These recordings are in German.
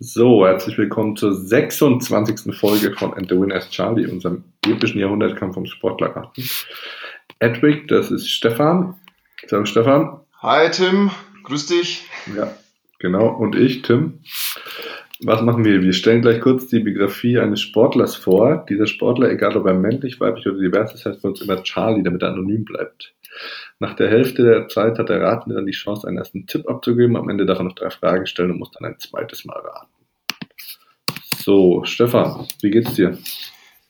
So, herzlich willkommen zur 26. Folge von And the Winner Charlie, unserem epischen Jahrhundertkampf ums Sportlerraten. Edwig, das ist Stefan. Servus Stefan. Hi Tim, grüß dich. Ja, genau. Und ich, Tim. Was machen wir? Wir stellen gleich kurz die Biografie eines Sportlers vor. Dieser Sportler, egal ob er männlich, weiblich oder divers ist, heißt für uns immer Charlie, damit er anonym bleibt. Nach der Hälfte der Zeit hat der Ratende dann die Chance, einen ersten Tipp abzugeben. Am Ende darf er noch drei Fragen stellen und muss dann ein zweites Mal raten. So, Stefan, wie geht's dir?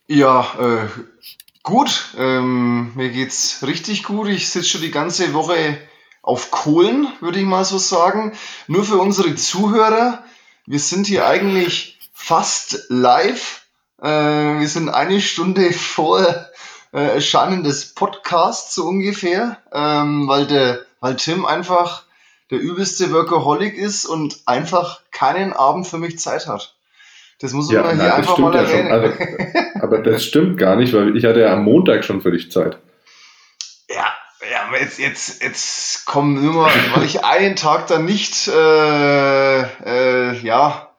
Ja, äh, gut. Ähm, mir geht's richtig gut. Ich sitze schon die ganze Woche auf Kohlen, würde ich mal so sagen. Nur für unsere Zuhörer. Wir sind hier eigentlich fast live. Äh, wir sind eine Stunde vor äh, Erscheinen des Podcasts so ungefähr, ähm, weil der, weil Tim einfach der übelste Workaholic ist und einfach keinen Abend für mich Zeit hat. Das muss man ja, hier einfach mal erwähnen. Ja also, aber das stimmt gar nicht, weil ich hatte ja am Montag schon für dich Zeit. Ja, ja, aber jetzt, jetzt, jetzt komm nur mal, weil ich einen Tag dann nicht, äh, äh, ja,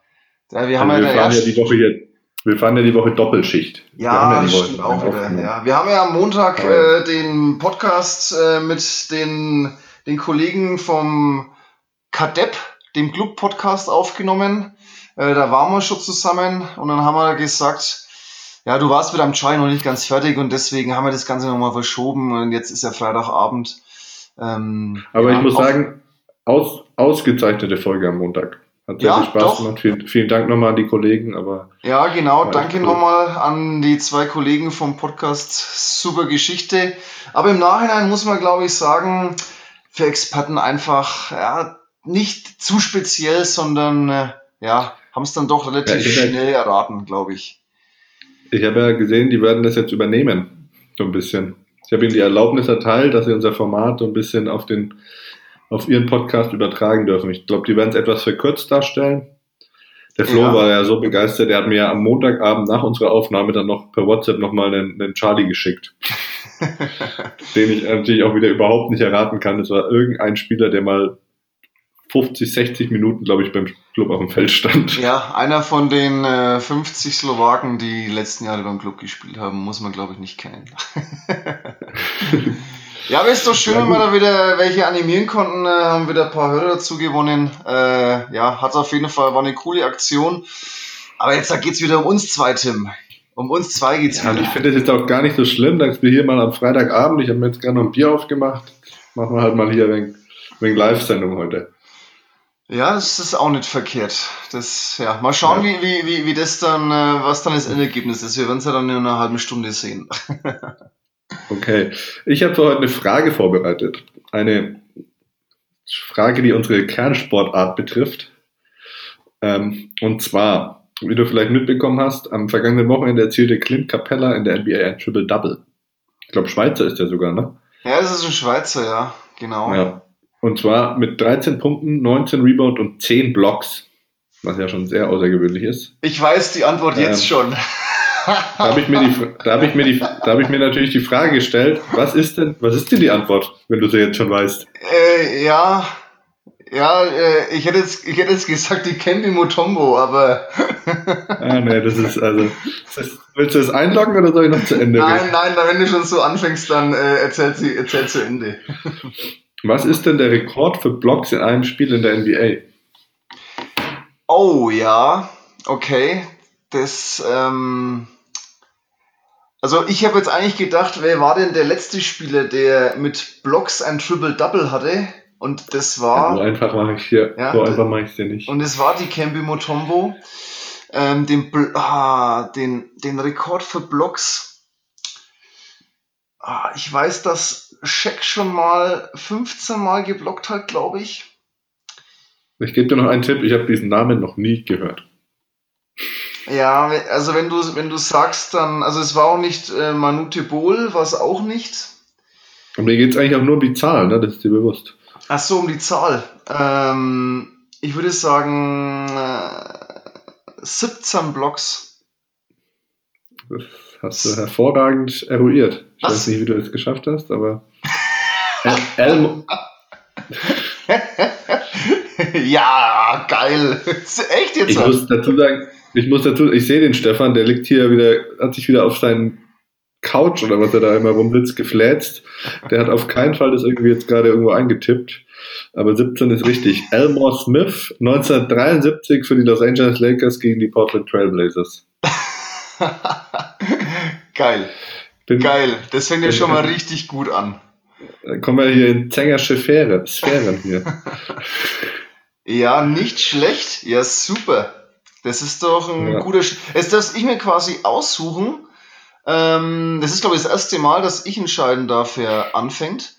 wir haben also ja, wir fahren ja die Woche jetzt, wir fahren ja die Woche Doppelschicht. Ja, ja stimmt auch wieder. Ja. Wir haben ja am Montag äh, den Podcast äh, mit den, den Kollegen vom KADEP, dem Club-Podcast, aufgenommen. Äh, da waren wir schon zusammen und dann haben wir gesagt, ja, du warst mit am Chai noch nicht ganz fertig und deswegen haben wir das Ganze nochmal verschoben und jetzt ist ja Freitagabend. Ähm, Aber ich muss sagen, aus, ausgezeichnete Folge am Montag. Hat sehr ja, viel Spaß doch. gemacht. Vielen, vielen Dank nochmal an die Kollegen. Aber ja, genau. Danke cool. nochmal an die zwei Kollegen vom Podcast. Super Geschichte. Aber im Nachhinein muss man, glaube ich, sagen, für Experten einfach ja, nicht zu speziell, sondern äh, ja, haben es dann doch relativ ja, schnell erraten, glaube ich. Ich habe ja gesehen, die werden das jetzt übernehmen, so ein bisschen. Ich habe ihnen die Erlaubnis erteilt, dass sie unser Format so ein bisschen auf den auf ihren Podcast übertragen dürfen. Ich glaube, die werden es etwas verkürzt darstellen. Der Flo ja. war ja so begeistert, der hat mir am Montagabend nach unserer Aufnahme dann noch per WhatsApp nochmal einen, einen Charlie geschickt. den ich natürlich auch wieder überhaupt nicht erraten kann. Es war irgendein Spieler, der mal 50, 60 Minuten, glaube ich, beim Club auf dem Feld stand. Ja, einer von den äh, 50 Slowaken, die, die letzten Jahre beim Club gespielt haben, muss man, glaube ich, nicht kennen. ja, aber ist doch schön, wenn wir da wieder welche animieren konnten, äh, haben wieder ein paar Hörer dazu gewonnen. Äh, ja, hat auf jeden Fall, war eine coole Aktion. Aber jetzt da geht's wieder um uns zwei, Tim. Um uns zwei geht's ja, wieder. Ich finde es jetzt auch gar nicht so schlimm, dass wir hier mal am Freitagabend, ich habe mir jetzt gerade noch ein Bier aufgemacht, machen wir halt mal hier wegen, wegen Live-Sendung heute. Ja, das ist auch nicht verkehrt. Das, ja, mal schauen, ja. wie, wie, wie das dann, äh, was dann das Endergebnis ist. Wir werden es ja dann in einer halben Stunde sehen. okay. Ich habe für heute eine Frage vorbereitet. Eine Frage, die unsere Kernsportart betrifft. Ähm, und zwar, wie du vielleicht mitbekommen hast, am vergangenen Wochenende erzielte Clint Capella in der NBA ein Triple-Double. Ich glaube, Schweizer ist der sogar, ne? Ja, es ist ein Schweizer, ja, genau. Ja. Und zwar mit 13 Punkten, 19 Rebound und 10 Blocks, was ja schon sehr außergewöhnlich ist. Ich weiß die Antwort jetzt ähm, schon. da habe ich, mir die, da hab ich, mir die, da hab ich mir natürlich die Frage gestellt, was ist denn, was ist denn die Antwort, wenn du sie jetzt schon weißt? Äh, ja, ja, äh, ich hätte jetzt, ich hätte jetzt gesagt, die Kempi Mutombo, aber. ah, nee, das ist, also, das, willst du das einloggen oder soll ich noch zu Ende Nein, gehen? nein, wenn du schon so anfängst, dann äh, erzähl, sie, erzähl zu Ende. Was ist denn der Rekord für Blocks in einem Spiel in der NBA? Oh ja, okay. Das, ähm, also ich habe jetzt eigentlich gedacht, wer war denn der letzte Spieler, der mit Blocks ein Triple-Double hatte? Und das war. Ja, so einfach mache ich hier. Ja, so einfach mache ich dir nicht. Und es war die Cambi Motombo. Ähm, den, ah, den, den Rekord für Blocks. Ah, ich weiß, dass Scheck schon mal 15 Mal geblockt hat, glaube ich. Ich gebe dir noch einen Tipp, ich habe diesen Namen noch nie gehört. Ja, also wenn du, wenn du sagst, dann, also es war auch nicht äh, Manute Bohl, war es auch nicht. Und mir geht es eigentlich auch nur um die Zahl, ne? das ist dir bewusst. Ach so, um die Zahl. Ähm, ich würde sagen äh, 17 Blocks. Das hast du hervorragend eruiert. Ich Was? weiß nicht, wie du das geschafft hast, aber. El ja, geil. Echt jetzt? Ich muss dazu sagen, ich muss dazu, ich sehe den Stefan, der liegt hier wieder, hat sich wieder auf seinen Couch oder was er da immer rumsitzt, gefläzt. Der hat auf keinen Fall das irgendwie jetzt gerade irgendwo eingetippt. Aber 17 ist richtig. Elmore Smith, 1973 für die Los Angeles Lakers gegen die Portland Trailblazers. Geil. Bin, Geil. Das fängt ja schon mal richtig gut an. Dann kommen wir hier in Zengersche Sphäre, Sphären hier. ja, nicht schlecht. Ja, super. Das ist doch ein ja. guter. Sch Jetzt darf ich mir quasi aussuchen. Ähm, das ist, glaube ich, das erste Mal, dass ich entscheiden darf, wer anfängt.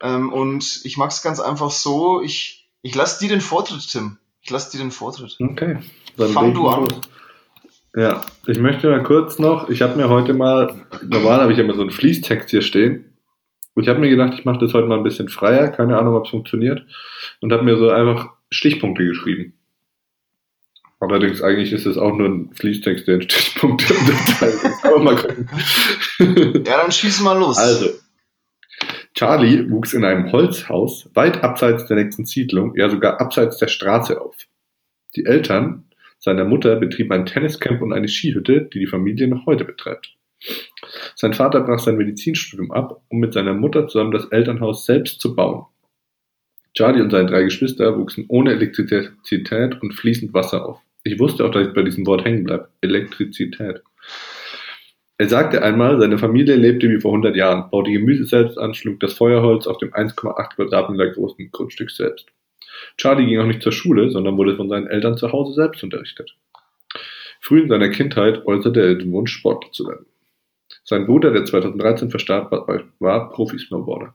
Ähm, und ich mag es ganz einfach so. Ich, ich lasse dir den Vortritt, Tim. Ich lasse dir den Vortritt. Okay. Dann Fang du an. Ja, ich möchte mal kurz noch, ich habe mir heute mal, normal habe ich immer so einen Fließtext hier stehen. Und ich habe mir gedacht, ich mache das heute mal ein bisschen freier, keine Ahnung, ob es funktioniert. Und habe mir so einfach Stichpunkte geschrieben. Allerdings eigentlich ist es auch nur ein Fließtext, der in Stichpunkte unterteilt ist. Aber mal gucken. Ja, dann schieß mal los. Also, Charlie wuchs in einem Holzhaus weit abseits der nächsten Siedlung, ja sogar abseits der Straße auf. Die Eltern seiner Mutter betrieben ein Tenniscamp und eine Skihütte, die die Familie noch heute betreibt. Sein Vater brach sein Medizinstudium ab, um mit seiner Mutter zusammen das Elternhaus selbst zu bauen. Charlie und seine drei Geschwister wuchsen ohne Elektrizität und fließend Wasser auf. Ich wusste auch, dass ich bei diesem Wort hängen bleibe. Elektrizität. Er sagte einmal, seine Familie lebte wie vor 100 Jahren, baute Gemüse selbst an, schlug das Feuerholz auf dem 1,8 Quadratmeter großen Grundstück selbst. Charlie ging auch nicht zur Schule, sondern wurde von seinen Eltern zu Hause selbst unterrichtet. Früh in seiner Kindheit äußerte er den Wunsch, Sportler zu werden. Sein Bruder, der 2013 verstarb, war Profi-Snowboarder.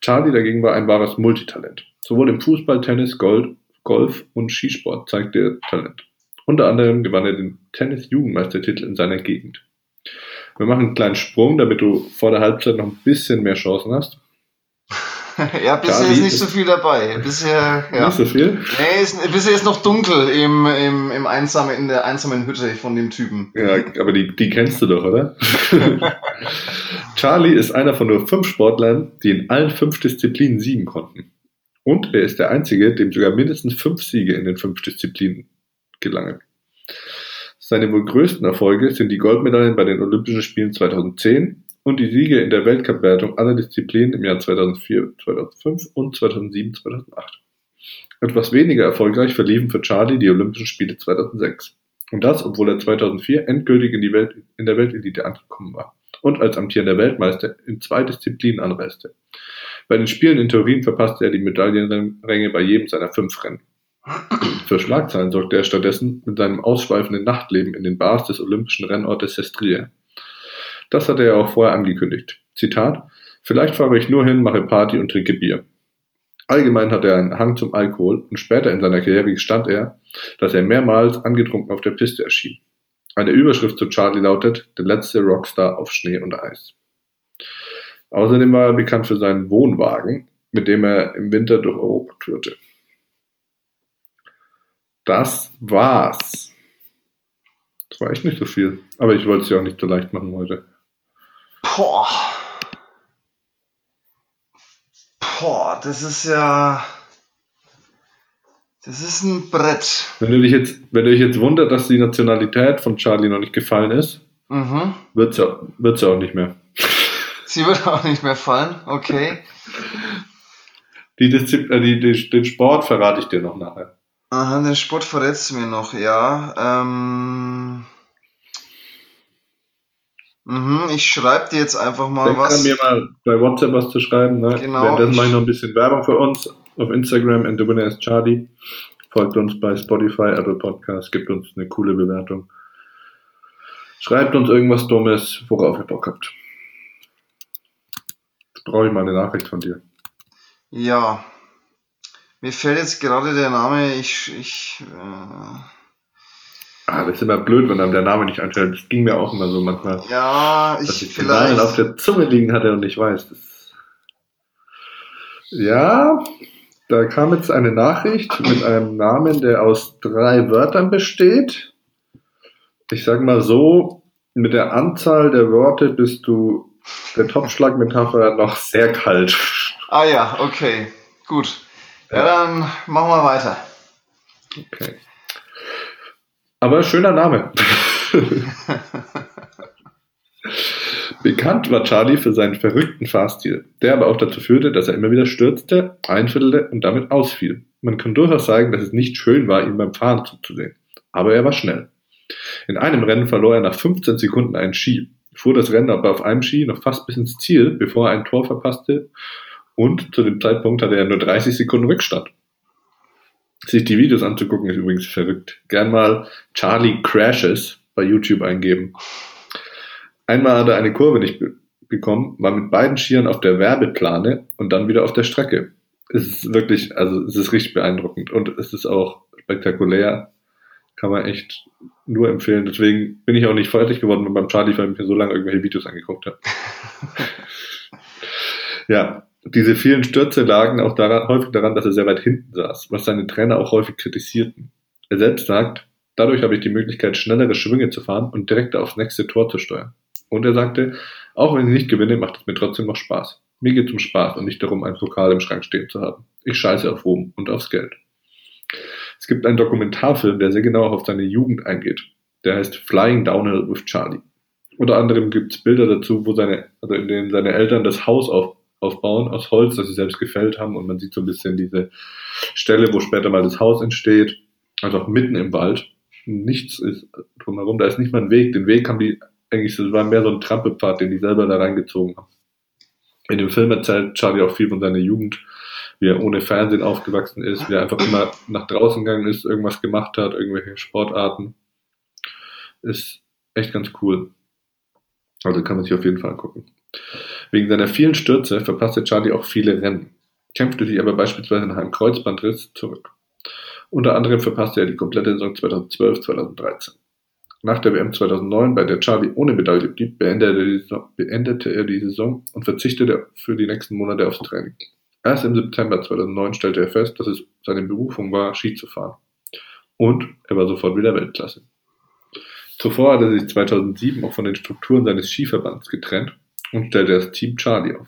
Charlie dagegen war ein wahres Multitalent. Sowohl im Fußball, Tennis, Gold, Golf und Skisport zeigte er Talent. Unter anderem gewann er den Tennis-Jugendmeistertitel in seiner Gegend. Wir machen einen kleinen Sprung, damit du vor der Halbzeit noch ein bisschen mehr Chancen hast. ja, bisher Charlie ist nicht so viel dabei. Bisher, ja. Nicht so viel? Nee, ist, bisher ist noch dunkel im, im, im einsame, in der einsamen Hütte von dem Typen. Ja, aber die, die kennst du doch, oder? Charlie ist einer von nur fünf Sportlern, die in allen fünf Disziplinen siegen konnten. Und er ist der Einzige, dem sogar mindestens fünf Siege in den fünf Disziplinen gelangen. Seine wohl größten Erfolge sind die Goldmedaillen bei den Olympischen Spielen 2010, und die Siege in der Weltcup-Wertung aller Disziplinen im Jahr 2004, 2005 und 2007, 2008. Etwas weniger erfolgreich verliefen für Charlie die Olympischen Spiele 2006. Und das, obwohl er 2004 endgültig in, die Welt, in der Weltelite angekommen war und als amtierender Weltmeister in zwei Disziplinen anreiste. Bei den Spielen in Turin verpasste er die Medaillenränge bei jedem seiner fünf Rennen. Für Schlagzeilen sorgte er stattdessen mit seinem ausschweifenden Nachtleben in den Bars des olympischen Rennortes Sestriere. Das hatte er auch vorher angekündigt. Zitat, vielleicht fahre ich nur hin, mache Party und trinke Bier. Allgemein hatte er einen Hang zum Alkohol und später in seiner Karriere gestand er, dass er mehrmals angetrunken auf der Piste erschien. Eine Überschrift zu Charlie lautet, der letzte Rockstar auf Schnee und Eis. Außerdem war er bekannt für seinen Wohnwagen, mit dem er im Winter durch Europa tourte. Das war's. Das war echt nicht so viel. Aber ich wollte es ja auch nicht so leicht machen heute. Boah. Boah, das ist ja. Das ist ein Brett. Wenn du dich jetzt, wenn du dich jetzt wundert, dass die Nationalität von Charlie noch nicht gefallen ist, mhm. wird sie ja, wird's ja auch nicht mehr. Sie wird auch nicht mehr fallen, okay. Die Disziplin, äh, die, die, den Sport verrate ich dir noch nachher. Aha, den Sport verrätst du mir noch, ja. Ähm, Mhm, ich schreibe dir jetzt einfach mal Denk was. mir mal bei WhatsApp was zu schreiben. Ne? Genau. Währenddessen mache ich noch ein bisschen Werbung für uns auf Instagram and the winner is Charlie. Folgt uns bei Spotify, Apple Podcasts, gibt uns eine coole Bewertung. Schreibt uns irgendwas Dummes, worauf ihr Bock habt. Brauche ich mal eine Nachricht von dir. Ja. Mir fällt jetzt gerade der Name, ich, ich äh Ah, das ist immer blöd, wenn einem der Name nicht einfällt. Das ging mir auch immer so manchmal. Ja, ich dass ich vielleicht. Namen auf der Zunge liegen hatte und ich weiß. Das ja, da kam jetzt eine Nachricht mit einem Namen, der aus drei Wörtern besteht. Ich sag mal so, mit der Anzahl der Worte bist du der Topschlagmetapher noch sehr kalt. Ah ja, okay, gut. Ja, dann machen wir weiter. Okay. Aber schöner Name. Bekannt war Charlie für seinen verrückten Fahrstil, der aber auch dazu führte, dass er immer wieder stürzte, einviertelte und damit ausfiel. Man kann durchaus sagen, dass es nicht schön war, ihm beim Fahren zuzusehen. Aber er war schnell. In einem Rennen verlor er nach 15 Sekunden einen Ski, fuhr das Rennen aber auf einem Ski noch fast bis ins Ziel, bevor er ein Tor verpasste und zu dem Zeitpunkt hatte er nur 30 Sekunden Rückstand. Sich die Videos anzugucken ist übrigens verrückt. Gern mal Charlie Crashes bei YouTube eingeben. Einmal hat er eine Kurve nicht be bekommen, war mit beiden Skiern auf der Werbeplane und dann wieder auf der Strecke. Es ist wirklich, also es ist richtig beeindruckend und es ist auch spektakulär. Kann man echt nur empfehlen. Deswegen bin ich auch nicht fertig geworden beim Charlie, weil ich mir so lange irgendwelche Videos angeguckt habe. ja, diese vielen Stürze lagen auch daran, häufig daran, dass er sehr weit hinten saß, was seine Trainer auch häufig kritisierten. Er selbst sagt, dadurch habe ich die Möglichkeit, schnellere Schwünge zu fahren und direkt aufs nächste Tor zu steuern. Und er sagte, auch wenn ich nicht gewinne, macht es mir trotzdem noch Spaß. Mir geht es um Spaß und nicht darum, einen Pokal im Schrank stehen zu haben. Ich scheiße auf Ruhm und aufs Geld. Es gibt einen Dokumentarfilm, der sehr genau auf seine Jugend eingeht. Der heißt Flying Downhill with Charlie. Unter anderem gibt es Bilder dazu, wo seine, also in denen seine Eltern das Haus auf, aufbauen aus Holz, das sie selbst gefällt haben und man sieht so ein bisschen diese Stelle, wo später mal das Haus entsteht, also auch mitten im Wald. Nichts ist drumherum, da ist nicht mal ein Weg. Den Weg haben die eigentlich, das war mehr so ein Trampelpfad, den die selber da reingezogen haben. In dem Film erzählt Charlie auch viel von seiner Jugend, wie er ohne Fernsehen aufgewachsen ist, wie er einfach immer nach draußen gegangen ist, irgendwas gemacht hat, irgendwelche Sportarten. Ist echt ganz cool. Also kann man sich auf jeden Fall angucken. Wegen seiner vielen Stürze verpasste Charlie auch viele Rennen, kämpfte sich aber beispielsweise nach einem Kreuzbandriss zurück. Unter anderem verpasste er die komplette Saison 2012-2013. Nach der WM 2009, bei der Charlie ohne Medaille blieb, beendete, er die Saison und verzichtete für die nächsten Monate aufs Training. Erst im September 2009 stellte er fest, dass es seine Berufung war, Ski zu fahren. Und er war sofort wieder Weltklasse. Zuvor hatte er sich 2007 auch von den Strukturen seines Skiverbands getrennt und stellte das Team Charlie auf,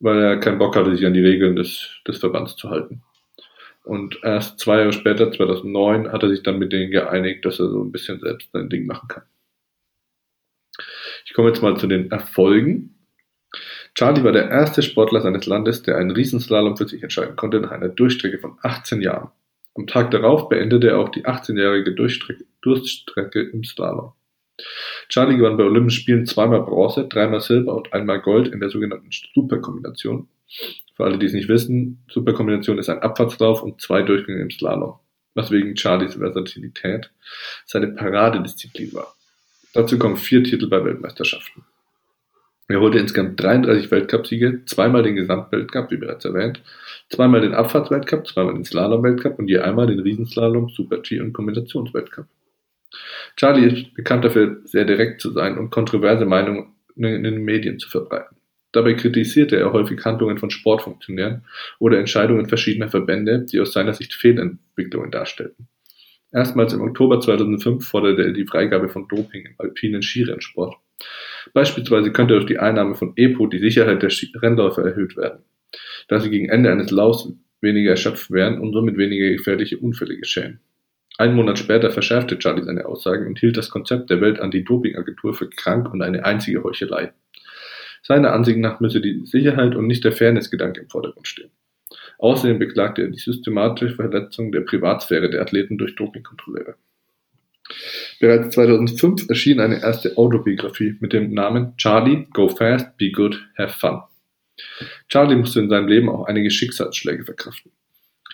weil er keinen Bock hatte, sich an die Regeln des, des Verbands zu halten. Und erst zwei Jahre später, 2009, hat er sich dann mit denen geeinigt, dass er so ein bisschen selbst sein Ding machen kann. Ich komme jetzt mal zu den Erfolgen. Charlie war der erste Sportler seines Landes, der einen Riesenslalom für sich entscheiden konnte nach einer Durchstrecke von 18 Jahren. Am Tag darauf beendete er auch die 18-jährige Durchstrecke, im Slalom. Charlie gewann bei Olympischen Spielen zweimal Bronze, dreimal Silber und einmal Gold in der sogenannten Superkombination. Für alle, die es nicht wissen, Superkombination ist ein Abfahrtslauf und zwei Durchgänge im Slalom, was wegen Charlies Versatilität seine Paradedisziplin war. Dazu kommen vier Titel bei Weltmeisterschaften. Er holte insgesamt 33 Weltcupsiege, zweimal den Gesamtweltcup, wie bereits erwähnt, zweimal den Abfahrtsweltcup, zweimal den Slalomweltcup und je einmal den Riesenslalom, Super-G und Kombinationsweltcup. Charlie ist bekannt dafür, sehr direkt zu sein und kontroverse Meinungen in den Medien zu verbreiten. Dabei kritisierte er häufig Handlungen von Sportfunktionären oder Entscheidungen verschiedener Verbände, die aus seiner Sicht Fehlentwicklungen darstellten. Erstmals im Oktober 2005 forderte er die Freigabe von Doping im alpinen Skirennsport. Beispielsweise könnte durch die Einnahme von EPO die Sicherheit der Rennläufer erhöht werden, da sie gegen Ende eines Laufs weniger erschöpft wären und somit weniger gefährliche Unfälle geschehen. Einen Monat später verschärfte Charlie seine Aussagen und hielt das Konzept der Welt-Anti-Doping-Agentur für krank und eine einzige Heuchelei. Seiner Ansicht nach müsse die Sicherheit und nicht der Fairness-Gedanke im Vordergrund stehen. Außerdem beklagte er die systematische Verletzung der Privatsphäre der Athleten durch Dopingkontrolleure. Bereits 2005 erschien eine erste Autobiografie mit dem Namen Charlie, Go Fast, Be Good, Have Fun. Charlie musste in seinem Leben auch einige Schicksalsschläge verkraften.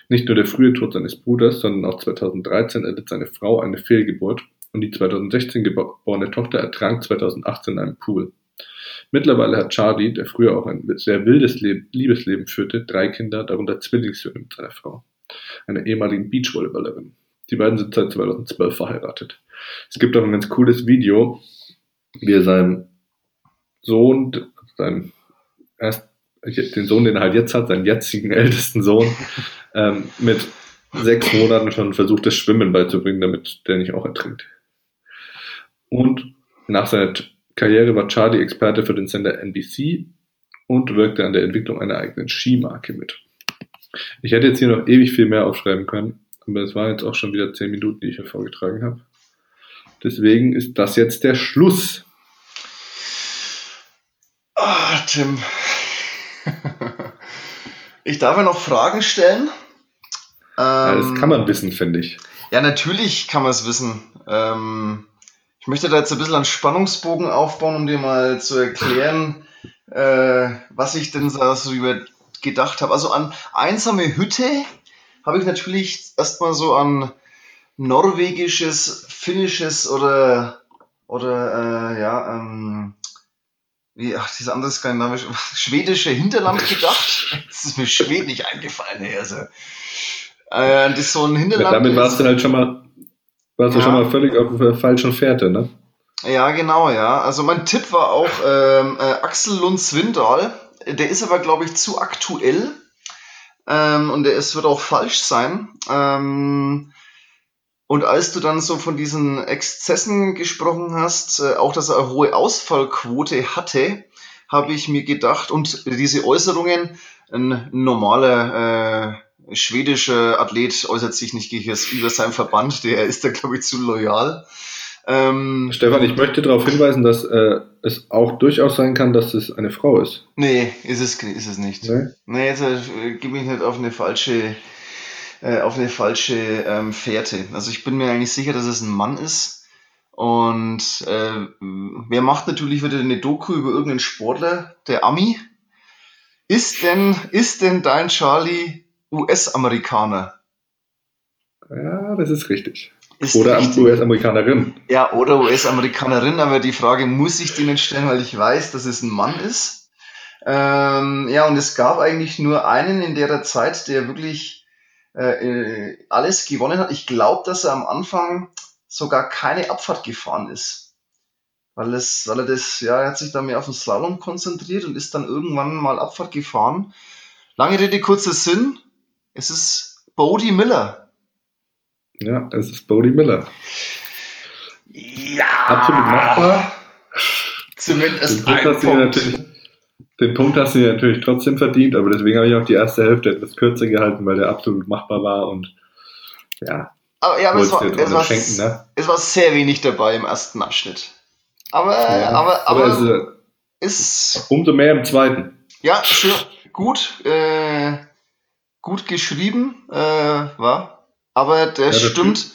Nicht nur der frühe Tod seines Bruders, sondern auch 2013 erlitt seine Frau eine Fehlgeburt und die 2016 geborene Tochter ertrank 2018 in einem Pool. Mittlerweile hat Charlie, der früher auch ein sehr wildes Liebesleben führte, drei Kinder, darunter Zwillingssöhne mit seiner Frau, einer ehemaligen Beachvolleyballerin. Die beiden sind seit 2012 verheiratet. Es gibt auch ein ganz cooles Video, wie er seinem Sohn, seinem erst, den Sohn, den er halt jetzt hat, seinen jetzigen ältesten Sohn, ähm, mit sechs Monaten schon versucht, das Schwimmen beizubringen, damit der nicht auch ertrinkt. Und nach seiner Karriere war Charlie Experte für den Sender NBC und wirkte an der Entwicklung einer eigenen Skimarke mit. Ich hätte jetzt hier noch ewig viel mehr aufschreiben können, aber es waren jetzt auch schon wieder zehn Minuten, die ich hier vorgetragen habe. Deswegen ist das jetzt der Schluss. Ah, Tim. ich darf ja noch Fragen stellen. Ja, das kann man wissen, finde ich. Ja, natürlich kann man es wissen. Ähm, ich möchte da jetzt ein bisschen einen Spannungsbogen aufbauen, um dir mal zu erklären, äh, was ich denn so über gedacht habe. Also an einsame Hütte habe ich natürlich erstmal so an norwegisches, finnisches oder oder äh, ja, ähm, wie, ach, dieser andere skandinavische, schwedische Hinterland gedacht. Das ist mir Schweden nicht eingefallen, hey, also. Äh, das ist so ein Hinterland. Ja, damit warst du halt schon mal, warst ja. du schon mal völlig auf der falschen Fährte, ne? Ja, genau, ja. Also mein Tipp war auch ähm, äh, Axel Lund Swindahl. Der ist aber, glaube ich, zu aktuell. Ähm, und ist, wird auch falsch sein. Ähm, und als du dann so von diesen Exzessen gesprochen hast, äh, auch dass er eine hohe Ausfallquote hatte, habe ich mir gedacht, und diese Äußerungen, ein normaler äh, schwedischer Athlet äußert sich nicht über seinen Verband, der ist da, glaube ich, zu loyal. Ähm, Stefan, ich möchte darauf hinweisen, dass äh, es auch durchaus sein kann, dass es eine Frau ist. Nee, ist es, ist es nicht. Nee, nee jetzt äh, gebe ich nicht auf eine falsche, äh, auf eine falsche ähm, Fährte. Also ich bin mir eigentlich sicher, dass es ein Mann ist. Und äh, wer macht natürlich wieder eine Doku über irgendeinen Sportler, der Ami? Ist denn, ist denn dein Charlie US-Amerikaner? Ja, das ist richtig. Ist oder US-Amerikanerin. Ja, oder US-Amerikanerin, aber die Frage muss ich nicht stellen, weil ich weiß, dass es ein Mann ist. Ähm, ja, und es gab eigentlich nur einen in der Zeit, der wirklich äh, äh alles gewonnen hat. Ich glaube, dass er am Anfang sogar keine Abfahrt gefahren ist. Weil, es, weil er das, ja, er hat sich da mehr auf den Slalom konzentriert und ist dann irgendwann mal Abfahrt gefahren. Lange Rede, kurzer Sinn. Es ist Bodie Miller. Ja, es ist Bodie Miller. Ja. Absolut machbar. Zumindest den Punkt, ein Punkt. den Punkt hast du dir natürlich trotzdem verdient, aber deswegen habe ich auch die erste Hälfte etwas kürzer gehalten, weil der absolut machbar war und ja. Aber, ja, aber es, war, es, war, ne? es war sehr wenig dabei im ersten Abschnitt. Aber, ja, aber, aber, es, ist. Umso mehr im zweiten. Ja, schön, gut, äh, gut geschrieben, äh, war aber der ja, stimmt. Typ.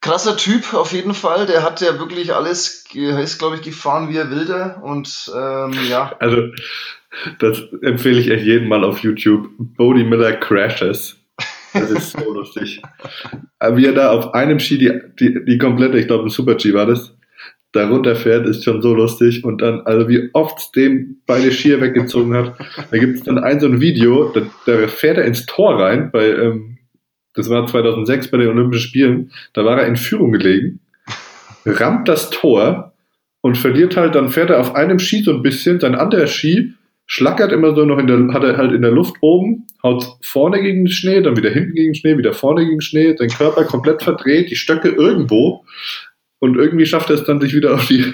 Krasser Typ auf jeden Fall. Der hat ja wirklich alles, ist glaube ich gefahren wie er wilde und ähm, ja. Also das empfehle ich echt jedem mal auf YouTube. Bodie Miller Crashes. Das ist so lustig. Wie er da auf einem Ski die, die, die komplette, ich glaube ein Super G war das, da runterfährt, ist schon so lustig. Und dann, also wie oft dem beide Skier weggezogen hat. Da gibt es dann ein so ein Video, da, da fährt er ins Tor rein bei ähm, das war 2006 bei den Olympischen Spielen, da war er in Führung gelegen, rammt das Tor und verliert halt, dann fährt er auf einem Ski so ein bisschen, sein anderer Ski schlackert immer so noch in der, hat er halt in der Luft oben, haut vorne gegen den Schnee, dann wieder hinten gegen den Schnee, wieder vorne gegen den Schnee, sein Körper komplett verdreht, die Stöcke irgendwo und irgendwie schafft er es dann, sich wieder auf die,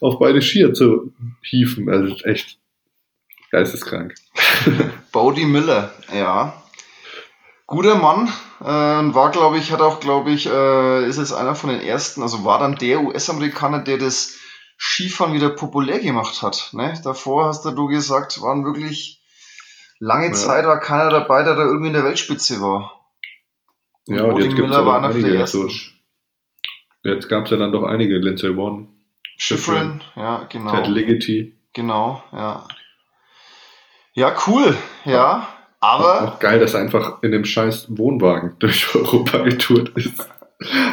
auf beide Skier zu hieven. Also echt geisteskrank. Bodie Miller, ja guter Mann. Äh, war, glaube ich, hat auch, glaube ich, äh, ist es einer von den ersten, also war dann der US-Amerikaner, der das Skifahren wieder populär gemacht hat. Ne? Davor hast du gesagt, waren wirklich lange ja. Zeit war keiner dabei, der da irgendwie in der Weltspitze war. Und ja, und jetzt gibt es war einer der ersten. Durch. Jetzt gab es ja dann doch einige, Lindsay One. Schifrin, ja, genau. Ted Ligety. Genau, ja. Ja, cool, ja. Aber. Auch geil, dass er einfach in dem scheiß Wohnwagen durch Europa getourt ist.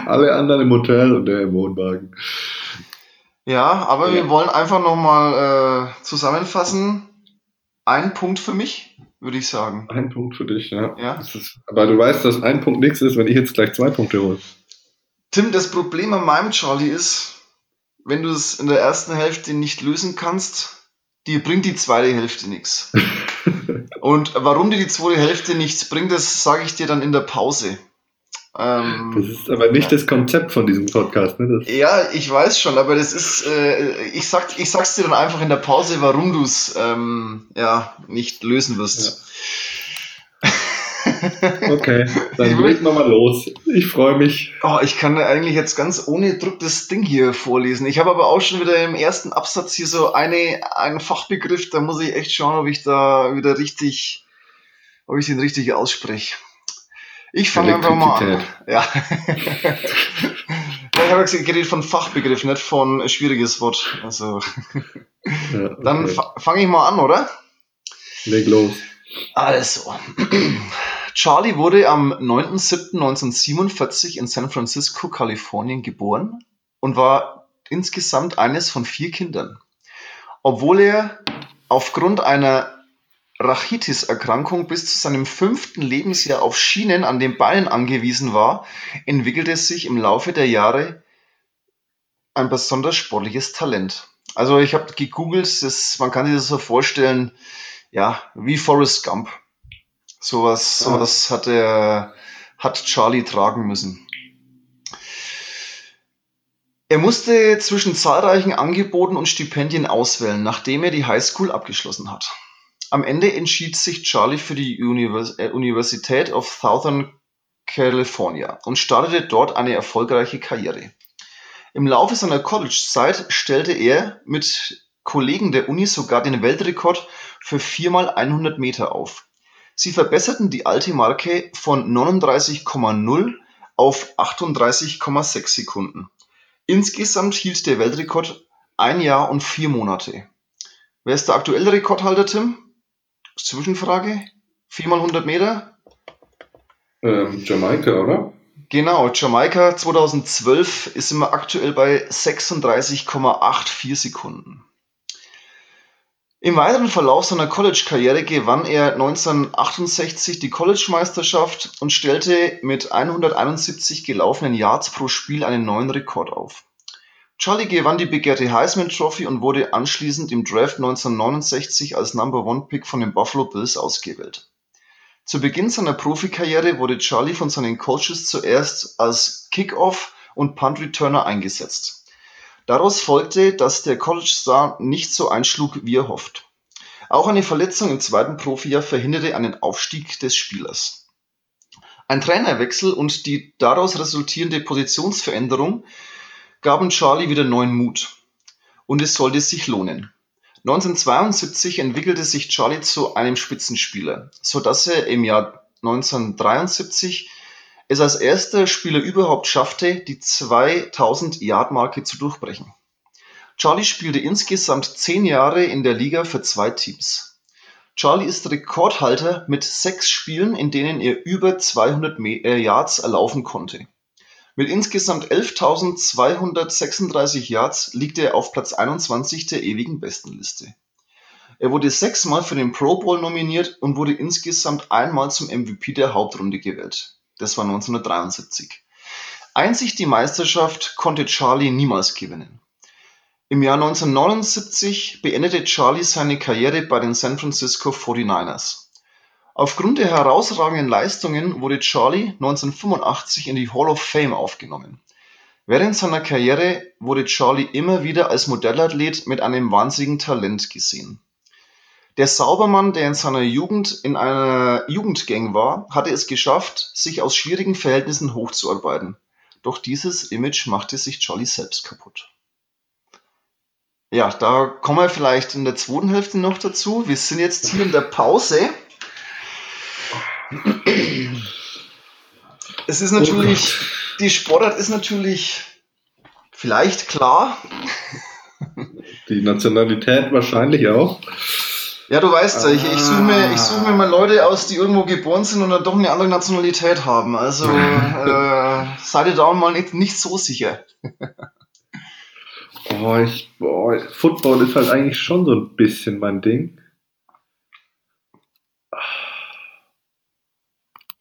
Alle anderen im Hotel und der im Wohnwagen. Ja, aber ja. wir wollen einfach nochmal äh, zusammenfassen. Ein Punkt für mich, würde ich sagen. Ein Punkt für dich, ja. ja. Ist, aber du weißt, dass ein Punkt nichts ist, wenn ich jetzt gleich zwei Punkte hole. Tim, das Problem an meinem Charlie ist, wenn du es in der ersten Hälfte nicht lösen kannst, dir bringt die zweite Hälfte nichts. Und warum dir die zweite Hälfte nichts bringt, das sage ich dir dann in der Pause. Ähm, das ist aber nicht ja. das Konzept von diesem Podcast, ne? Das ja, ich weiß schon, aber das ist, äh, ich, sag, ich sag's dir dann einfach in der Pause, warum du es ähm, ja, nicht lösen wirst. Ja. Okay, dann legen wir mal los. Ich freue mich. Oh, ich kann eigentlich jetzt ganz ohne Druck das Ding hier vorlesen. Ich habe aber auch schon wieder im ersten Absatz hier so eine, einen Fachbegriff, da muss ich echt schauen, ob ich da wieder richtig, ob ich den richtig ausspreche. Ich fange einfach mal an. Ja. ich habe gesagt, geredet von Fachbegriff, nicht von schwieriges Wort. Also. Ja, okay. Dann fange ich mal an, oder? Leg los. Also, Charlie wurde am 9.7.1947 in San Francisco, Kalifornien geboren und war insgesamt eines von vier Kindern. Obwohl er aufgrund einer Rachitis-Erkrankung bis zu seinem fünften Lebensjahr auf Schienen an den Beinen angewiesen war, entwickelte sich im Laufe der Jahre ein besonders sportliches Talent. Also ich habe gegoogelt, das, man kann sich das so vorstellen, ja, wie Forrest Gump. Sowas, sowas hat er, hat Charlie tragen müssen. Er musste zwischen zahlreichen Angeboten und Stipendien auswählen, nachdem er die Highschool abgeschlossen hat. Am Ende entschied sich Charlie für die Univers äh, Universität of Southern California und startete dort eine erfolgreiche Karriere. Im Laufe seiner College-Zeit stellte er mit Kollegen der Uni sogar den Weltrekord für 4x100 Meter auf. Sie verbesserten die alte Marke von 39,0 auf 38,6 Sekunden. Insgesamt hielt der Weltrekord ein Jahr und vier Monate. Wer ist der aktuelle Rekordhalter, Tim? Zwischenfrage. 4x100 Meter? Ähm, Jamaika, oder? Genau, Jamaika 2012 ist immer aktuell bei 36,84 Sekunden. Im weiteren Verlauf seiner College-Karriere gewann er 1968 die College-Meisterschaft und stellte mit 171 gelaufenen Yards pro Spiel einen neuen Rekord auf. Charlie gewann die begehrte Heisman Trophy und wurde anschließend im Draft 1969 als Number One Pick von den Buffalo Bills ausgewählt. Zu Beginn seiner Profikarriere wurde Charlie von seinen Coaches zuerst als Kickoff und Punt Returner eingesetzt. Daraus folgte, dass der College-Star nicht so einschlug wie erhofft. Auch eine Verletzung im zweiten Profijahr verhinderte einen Aufstieg des Spielers. Ein Trainerwechsel und die daraus resultierende Positionsveränderung gaben Charlie wieder neuen Mut. Und es sollte sich lohnen. 1972 entwickelte sich Charlie zu einem Spitzenspieler, so dass er im Jahr 1973 es als erster Spieler überhaupt schaffte, die 2000-Yard-Marke zu durchbrechen. Charlie spielte insgesamt zehn Jahre in der Liga für zwei Teams. Charlie ist Rekordhalter mit sechs Spielen, in denen er über 200 äh, Yards erlaufen konnte. Mit insgesamt 11.236 Yards liegt er auf Platz 21 der ewigen Bestenliste. Er wurde sechsmal für den Pro Bowl nominiert und wurde insgesamt einmal zum MVP der Hauptrunde gewählt. Das war 1973. Einzig die Meisterschaft konnte Charlie niemals gewinnen. Im Jahr 1979 beendete Charlie seine Karriere bei den San Francisco 49ers. Aufgrund der herausragenden Leistungen wurde Charlie 1985 in die Hall of Fame aufgenommen. Während seiner Karriere wurde Charlie immer wieder als Modellathlet mit einem wahnsinnigen Talent gesehen. Der Saubermann, der in seiner Jugend in einer Jugendgang war, hatte es geschafft, sich aus schwierigen Verhältnissen hochzuarbeiten. Doch dieses Image machte sich Charlie selbst kaputt. Ja, da kommen wir vielleicht in der zweiten Hälfte noch dazu. Wir sind jetzt hier in der Pause. Es ist natürlich, die Sportart ist natürlich vielleicht klar. Die Nationalität wahrscheinlich auch. Ja, du weißt ja, ich, ich suche mir, ich such mir mal Leute aus, die irgendwo geboren sind und dann doch eine andere Nationalität haben. Also äh, seid ihr da mal nicht, nicht so sicher. oh, ich, boah, Football ist halt eigentlich schon so ein bisschen mein Ding.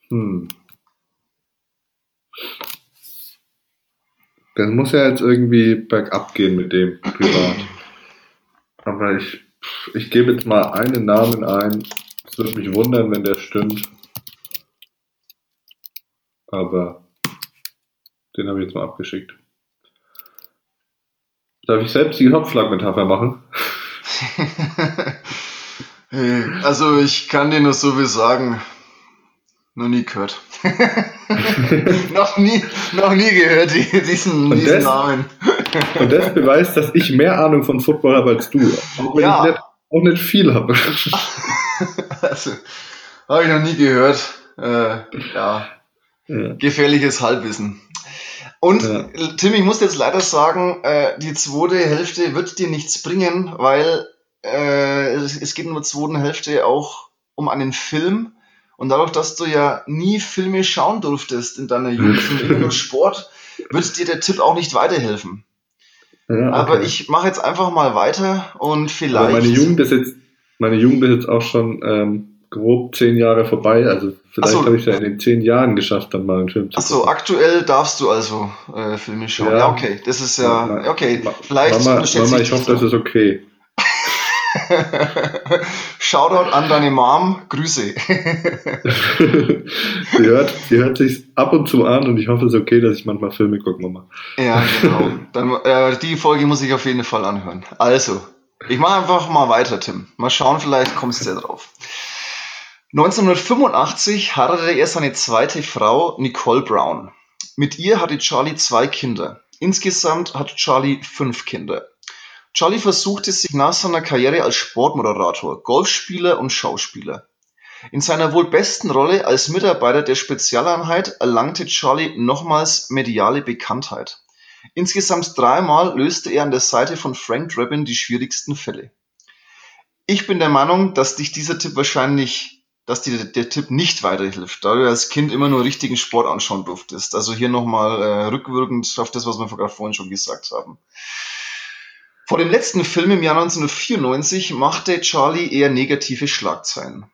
Hm. Das muss ja jetzt irgendwie bergab gehen mit dem privat. Aber ich ich gebe jetzt mal einen Namen ein. Es würde mich wundern, wenn der stimmt. Aber den habe ich jetzt mal abgeschickt. Darf ich selbst die Hopfschlag-Metapher machen? also ich kann dir nur so viel sagen. Noch nie gehört. noch, nie, noch nie gehört diesen, Und diesen das- Namen. Und das beweist, dass ich mehr Ahnung von Football habe als du. Auch wenn Ja. ich nicht, auch nicht viel habe. Also, habe ich noch nie gehört. Äh, ja, Ja. gefährliches Halbwissen. Und Ja. Tim, ich muss jetzt leider sagen, äh, die zweite Hälfte wird dir nichts bringen, weil äh, es geht in der zweiten Hälfte auch um einen Film. Und dadurch, dass du ja nie Filme schauen durftest in deiner Jugend, nur Sport, wird dir der Tipp auch nicht weiterhelfen. Ja, Aber okay. ich mache jetzt einfach mal weiter und vielleicht. Aber meine Jugend ist jetzt, meine Jugend ist jetzt auch schon ähm, grob zehn Jahre vorbei. Also vielleicht so. habe ich es ja in den zehn Jahren geschafft, dann mal einen Film zu Achso, aktuell darfst du also äh, Filme schauen. Ja. Ja. okay, das ist ja, okay, vielleicht Mama, Mama, ich hoffe, das ist okay. Shoutout an deine Mom, Grüße. sie, hört, sie hört sich ab und zu an und ich hoffe, es ist okay, dass ich manchmal Filme gucke, Mama. ja, genau. Dann, äh, die Folge muss ich auf jeden Fall anhören. Also, ich mache einfach mal weiter, Tim. Mal schauen, vielleicht kommst du ja drauf. 1985 heiratete er seine zweite Frau, Nicole Brown. Mit ihr hatte Charlie zwei Kinder. Insgesamt hat Charlie fünf Kinder. Charlie versuchte sich nach seiner Karriere als Sportmoderator, Golfspieler und Schauspieler. In seiner wohl besten Rolle als Mitarbeiter der Spezialeinheit erlangte Charlie nochmals mediale Bekanntheit. Insgesamt dreimal löste er an der Seite von Frank Drabin die schwierigsten Fälle. Ich bin der Meinung, dass dich dieser Tipp wahrscheinlich, dass dir der Tipp nicht weiterhilft, da du als Kind immer nur richtigen Sport anschauen durftest. Also hier nochmal äh, rückwirkend auf das, was wir vorhin schon gesagt haben. Vor dem letzten Film im Jahr 1994 machte Charlie eher negative Schlagzeilen.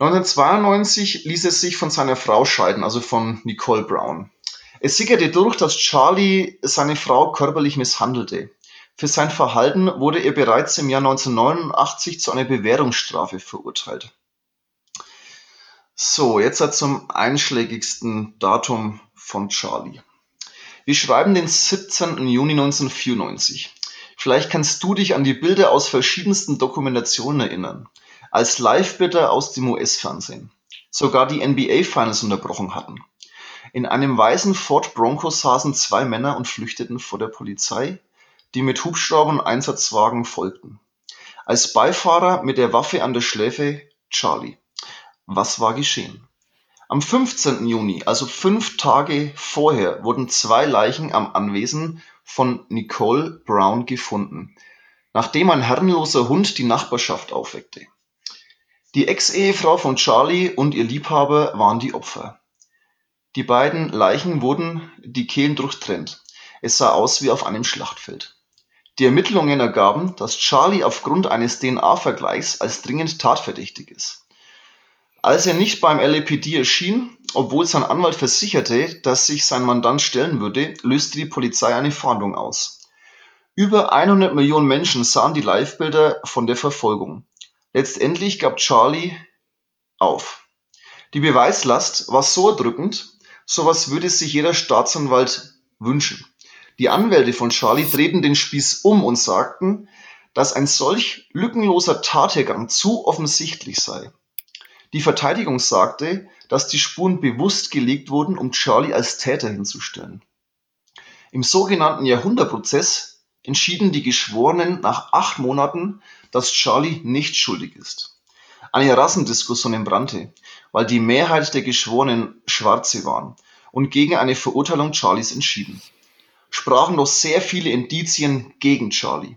1992 ließ er sich von seiner Frau scheiden, also von Nicole Brown. Es sickerte durch, dass Charlie seine Frau körperlich misshandelte. Für sein Verhalten wurde er bereits im Jahr 1989 zu einer Bewährungsstrafe verurteilt. So, jetzt halt zum einschlägigsten Datum von Charlie. Wir schreiben den 17. Juni 1994. Vielleicht kannst du dich an die Bilder aus verschiedensten Dokumentationen erinnern, als Live-Bilder aus dem US-Fernsehen sogar die NBA-Finals unterbrochen hatten. In einem weißen Ford Bronco saßen zwei Männer und flüchteten vor der Polizei, die mit Hubschrauber und Einsatzwagen folgten. Als Beifahrer mit der Waffe an der Schläfe Charlie. Was war geschehen? Am 15. Juni, also fünf Tage vorher, wurden zwei Leichen am Anwesen von Nicole Brown gefunden, nachdem ein herrenloser Hund die Nachbarschaft aufweckte. Die Ex-Ehefrau von Charlie und ihr Liebhaber waren die Opfer. Die beiden Leichen wurden die Kehlen durchtrennt. Es sah aus wie auf einem Schlachtfeld. Die Ermittlungen ergaben, dass Charlie aufgrund eines DNA-Vergleichs als dringend tatverdächtig ist. Als er nicht beim LAPD erschien, obwohl sein Anwalt versicherte, dass sich sein Mandant stellen würde, löste die Polizei eine Fahndung aus. Über 100 Millionen Menschen sahen die Livebilder von der Verfolgung. Letztendlich gab Charlie auf. Die Beweislast war so erdrückend, sowas würde sich jeder Staatsanwalt wünschen. Die Anwälte von Charlie drehten den Spieß um und sagten, dass ein solch lückenloser Tathergang zu offensichtlich sei. Die Verteidigung sagte, dass die Spuren bewusst gelegt wurden, um Charlie als Täter hinzustellen. Im sogenannten Jahrhundertprozess entschieden die Geschworenen nach acht Monaten, dass Charlie nicht schuldig ist. Eine Rassendiskussion entbrannte, weil die Mehrheit der Geschworenen Schwarze waren und gegen eine Verurteilung Charlies entschieden. Sprachen noch sehr viele Indizien gegen Charlie.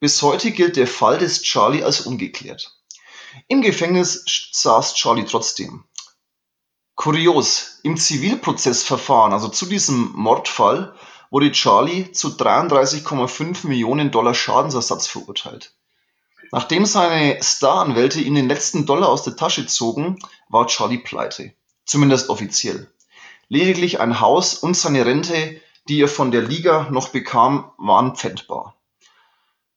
Bis heute gilt der Fall des Charlie als ungeklärt. Im Gefängnis saß Charlie trotzdem. Kurios, im Zivilprozessverfahren, also zu diesem Mordfall, wurde Charlie zu 33,5 Millionen Dollar Schadensersatz verurteilt. Nachdem seine Staranwälte ihm den letzten Dollar aus der Tasche zogen, war Charlie pleite. Zumindest offiziell. Lediglich ein Haus und seine Rente, die er von der Liga noch bekam, waren pfändbar.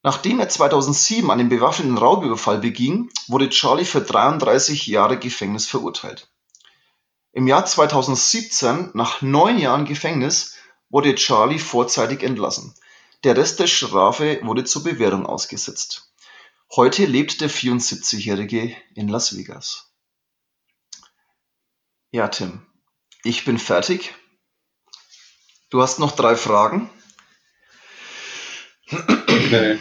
Nachdem er 2007 einen bewaffneten Raubüberfall beging, wurde Charlie für 33 Jahre Gefängnis verurteilt. Im Jahr 2017, nach neun Jahren Gefängnis, wurde Charlie vorzeitig entlassen. Der Rest der Strafe wurde zur Bewährung ausgesetzt. Heute lebt der 74-Jährige in Las Vegas. Ja, Tim, ich bin fertig. Du hast noch drei Fragen. Okay.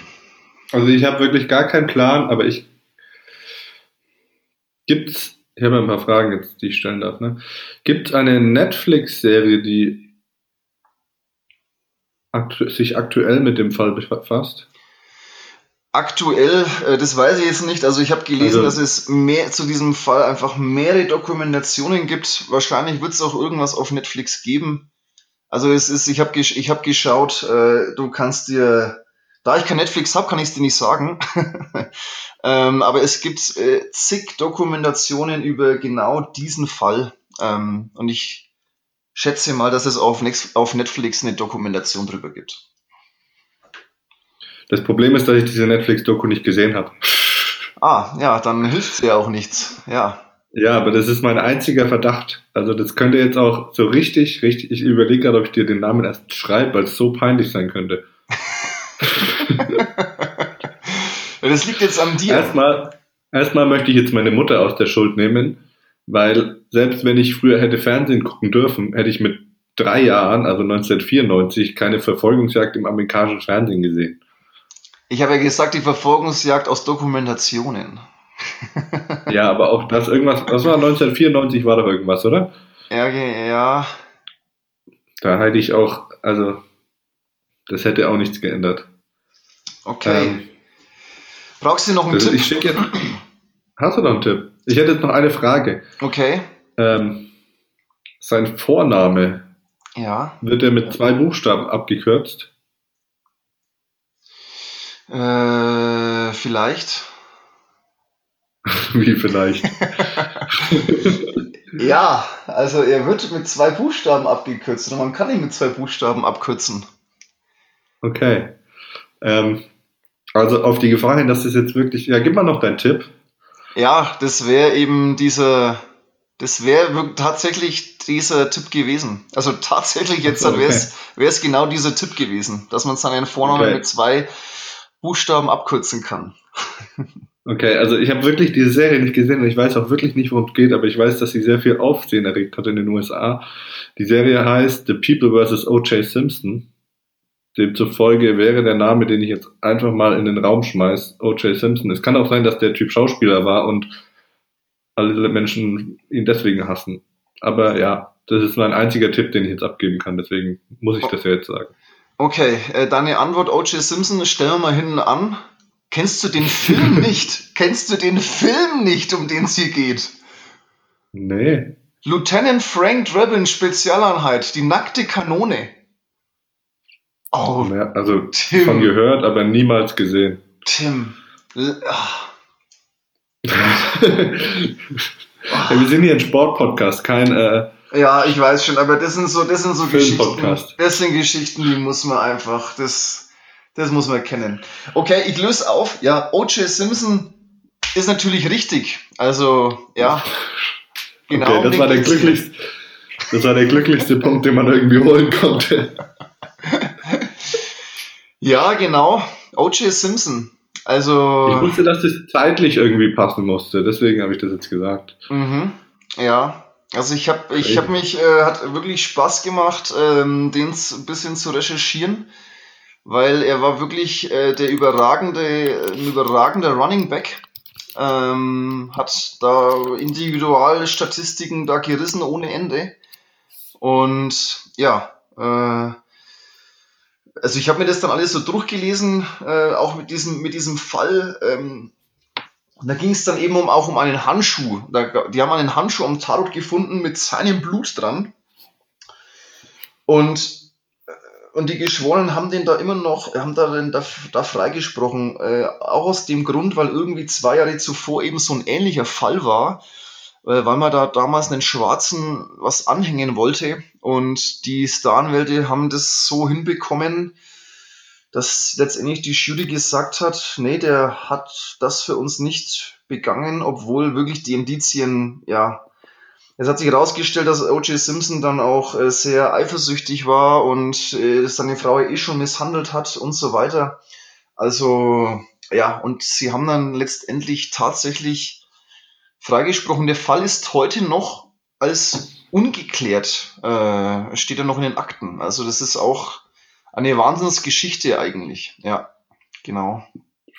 Also ich habe wirklich gar keinen Plan, aber ich gibt's, ich habe ein paar Fragen jetzt, die ich stellen darf. Ne? Gibt es eine Netflix-Serie, die aktu sich aktuell mit dem Fall befasst? Aktuell, äh, das weiß ich jetzt nicht. Also ich habe gelesen, also, dass es mehr zu diesem Fall einfach mehrere Dokumentationen gibt. Wahrscheinlich wird es auch irgendwas auf Netflix geben. Also es ist, ich habe ich hab geschaut, äh, du kannst dir, da ich kein Netflix habe, kann ich es dir nicht sagen. ähm, aber es gibt äh, zig Dokumentationen über genau diesen Fall. Ähm, und ich schätze mal, dass es auf, Next, auf Netflix eine Dokumentation drüber gibt. Das Problem ist, dass ich diese Netflix-Doku nicht gesehen habe. Ah, ja, dann hilft sie ja auch nichts. Ja. Ja, aber das ist mein einziger Verdacht. Also das könnte jetzt auch so richtig, richtig, ich überlege gerade, ob ich dir den Namen erst schreibe, weil es so peinlich sein könnte. Das liegt jetzt an dir. Erstmal, erstmal möchte ich jetzt meine Mutter aus der Schuld nehmen, weil selbst wenn ich früher hätte Fernsehen gucken dürfen, hätte ich mit drei Jahren, also 1994, keine Verfolgungsjagd im amerikanischen Fernsehen gesehen. Ich habe ja gesagt, die Verfolgungsjagd aus Dokumentationen. ja, aber auch das irgendwas, das war 1994 war doch irgendwas, oder? Ja, ja. Da hätte ich auch, also, das hätte auch nichts geändert. Okay. Ähm, Brauchst du noch einen Tipp? Ich schicke jetzt. Hast du noch einen Tipp? Ich hätte jetzt noch eine Frage. Okay. Ähm, sein Vorname. Ja. Wird er mit zwei Buchstaben abgekürzt? Äh, vielleicht. Wie vielleicht? ja, also er wird mit zwei Buchstaben abgekürzt und man kann ihn mit zwei Buchstaben abkürzen. Okay. Ähm, also auf die Gefahr hin, dass es jetzt wirklich. Ja, gib mal noch deinen Tipp. Ja, das wäre eben dieser. Das wäre tatsächlich dieser Tipp gewesen. Also tatsächlich jetzt okay. wäre es genau dieser Tipp gewesen, dass man seinen Vornamen okay. mit zwei Buchstaben abkürzen kann. Okay, also ich habe wirklich diese Serie nicht gesehen und ich weiß auch wirklich nicht, worum es geht, aber ich weiß, dass sie sehr viel Aufsehen erregt hat in den USA. Die Serie heißt The People vs. O.J. Simpson. Demzufolge wäre der Name, den ich jetzt einfach mal in den Raum schmeiß, O.J. Simpson. Es kann auch sein, dass der Typ Schauspieler war und alle Menschen ihn deswegen hassen. Aber ja, das ist mein einziger Tipp, den ich jetzt abgeben kann, deswegen muss ich das ja jetzt sagen. Okay, äh, deine Antwort O.J. Simpson stellen wir mal hinten an. Kennst du den Film nicht? Kennst du den Film nicht, um den es hier geht? Nee. Lieutenant Frank Drebin Spezialeinheit, die nackte Kanone. Oh, ja, also Tim. von gehört, aber niemals gesehen. Tim. Ach. ja, wir sind hier ein Sportpodcast, kein äh, ja, ich weiß schon, aber das sind so, das sind so Geschichten. Das sind Geschichten, die muss man einfach, das, das muss man kennen. Okay, ich löse auf. Ja, O.J. Simpson ist natürlich richtig. Also, ja. Genau. Okay, das war der glücklichste, das war der glücklichste Punkt, den man irgendwie holen konnte. Ja, genau. O.J. Simpson. Also. Ich wusste, dass das zeitlich irgendwie passen musste, deswegen habe ich das jetzt gesagt. Mhm. Ja, also ich habe ich hab mich, äh, hat wirklich Spaß gemacht, ähm, den ein bisschen zu recherchieren, weil er war wirklich äh, der überragende, ein überragender Running Back. Ähm, hat da Individualstatistiken da gerissen ohne Ende. Und ja, äh, also ich habe mir das dann alles so durchgelesen, äh, auch mit diesem, mit diesem Fall. Ähm, und da ging es dann eben um, auch um einen Handschuh. Da, die haben einen Handschuh am Tatort gefunden mit seinem Blut dran. Und, äh, und die Geschworenen haben den da immer noch, haben da, da, da freigesprochen. Äh, auch aus dem Grund, weil irgendwie zwei Jahre zuvor eben so ein ähnlicher Fall war, weil man da damals einen Schwarzen was anhängen wollte. Und die Staranwälte haben das so hinbekommen, dass letztendlich die Jury gesagt hat, nee, der hat das für uns nicht begangen, obwohl wirklich die Indizien, ja, es hat sich herausgestellt, dass O.J. Simpson dann auch äh, sehr eifersüchtig war und äh, seine Frau eh schon misshandelt hat und so weiter. Also, ja, und sie haben dann letztendlich tatsächlich freigesprochen. Der Fall ist heute noch als ungeklärt, äh, steht er noch in den Akten. Also das ist auch eine Wahnsinnsgeschichte eigentlich. Ja, genau.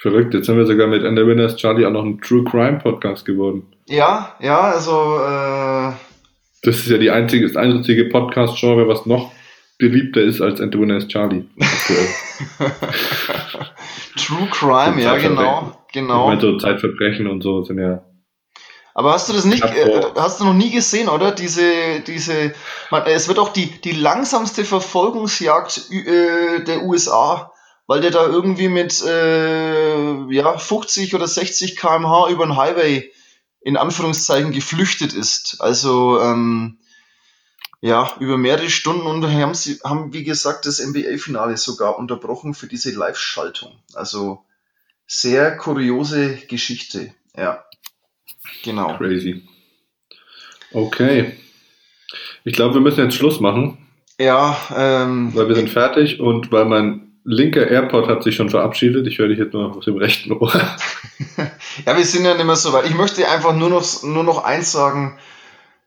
Verrückt, jetzt sind wir sogar mit the Winners Charlie auch noch ein True Crime Podcast geworden. Ja, ja, also äh, Das ist ja die einzige, das einzige Podcast-Genre, was noch beliebter ist als the Winners Charlie. True Crime, ja genau, Ich genau. meine, so Zeitverbrechen und so sind ja. Aber hast du das nicht, äh, hast du noch nie gesehen, oder? Diese, diese, man, es wird auch die, die langsamste Verfolgungsjagd äh, der USA, weil der da irgendwie mit äh, ja, 50 oder 60 km/h über den Highway in Anführungszeichen geflüchtet ist. Also ähm, ja, über mehrere Stunden und haben sie, haben, wie gesagt, das NBA-Finale sogar unterbrochen für diese Live-Schaltung. Also sehr kuriose Geschichte, ja. Genau. Crazy. Okay. Ich glaube, wir müssen jetzt Schluss machen, Ja, ähm, weil wir sind fertig und weil mein linker AirPod hat sich schon verabschiedet. Ich höre dich jetzt nur noch auf dem rechten Ohr. ja, wir sind ja nicht mehr so weit. Ich möchte einfach nur noch, nur noch eins sagen.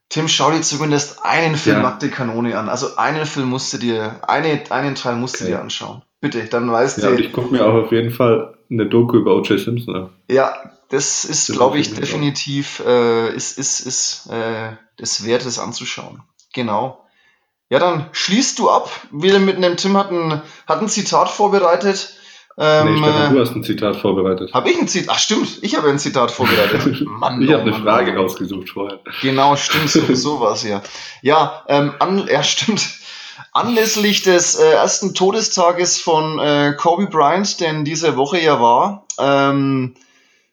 Tim, schau dir zumindest einen Film Ja. Nackte Kanone an. Also einen Film musst du dir, eine, einen Teil musst du Okay. dir anschauen. Bitte, dann weißt Ja, und du. ich gucke mir auch auf jeden Fall eine Doku über O.J. Simpson an. Ja, das ist, glaube ich, definitiv, äh, ist, ist, ist, äh, das wert, das anzuschauen. Genau. Ja, dann schließt du ab. Wir mit einem Tim hat ein, hat ein Zitat vorbereitet. Ähm, nee, Stefan, äh, du hast ein Zitat vorbereitet. Habe ich ein Zitat? Ach stimmt, ich habe ein Zitat vorbereitet. Mann, ich oh habe eine Mann, Frage oh. rausgesucht vorher. Genau, stimmt, so, sowas, ja. Ja, ähm, an, ja, stimmt. Anlässlich des äh, ersten Todestages von äh, Kobe Bryant, der in dieser Woche ja war, ähm,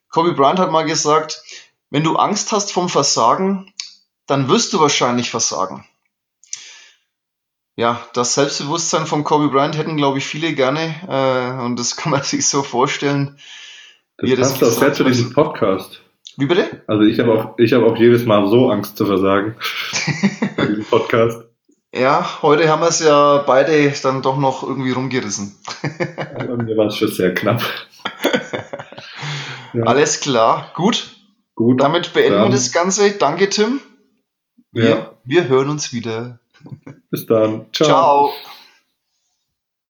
Kobe Bryant hat mal gesagt, wenn du Angst hast vom Versagen, dann wirst du wahrscheinlich versagen. Ja, das Selbstbewusstsein von Kobe Bryant hätten, glaube ich, viele gerne äh, und das kann man sich so vorstellen. Das Wie er das passt auch sehr zu diesem Podcast. Wie bitte? Also ich habe auch, ich habe auch jedes Mal so Angst zu versagen bei diesem Podcast. Ja, heute haben wir es ja beide dann doch noch irgendwie rumgerissen. Aber mir war es schon sehr knapp. Ja, Alles klar, gut. gut. Damit beenden Dann- wir das Ganze. Danke, Tim. Wir, Ja, wir hören uns wieder. bis dann. Ciao.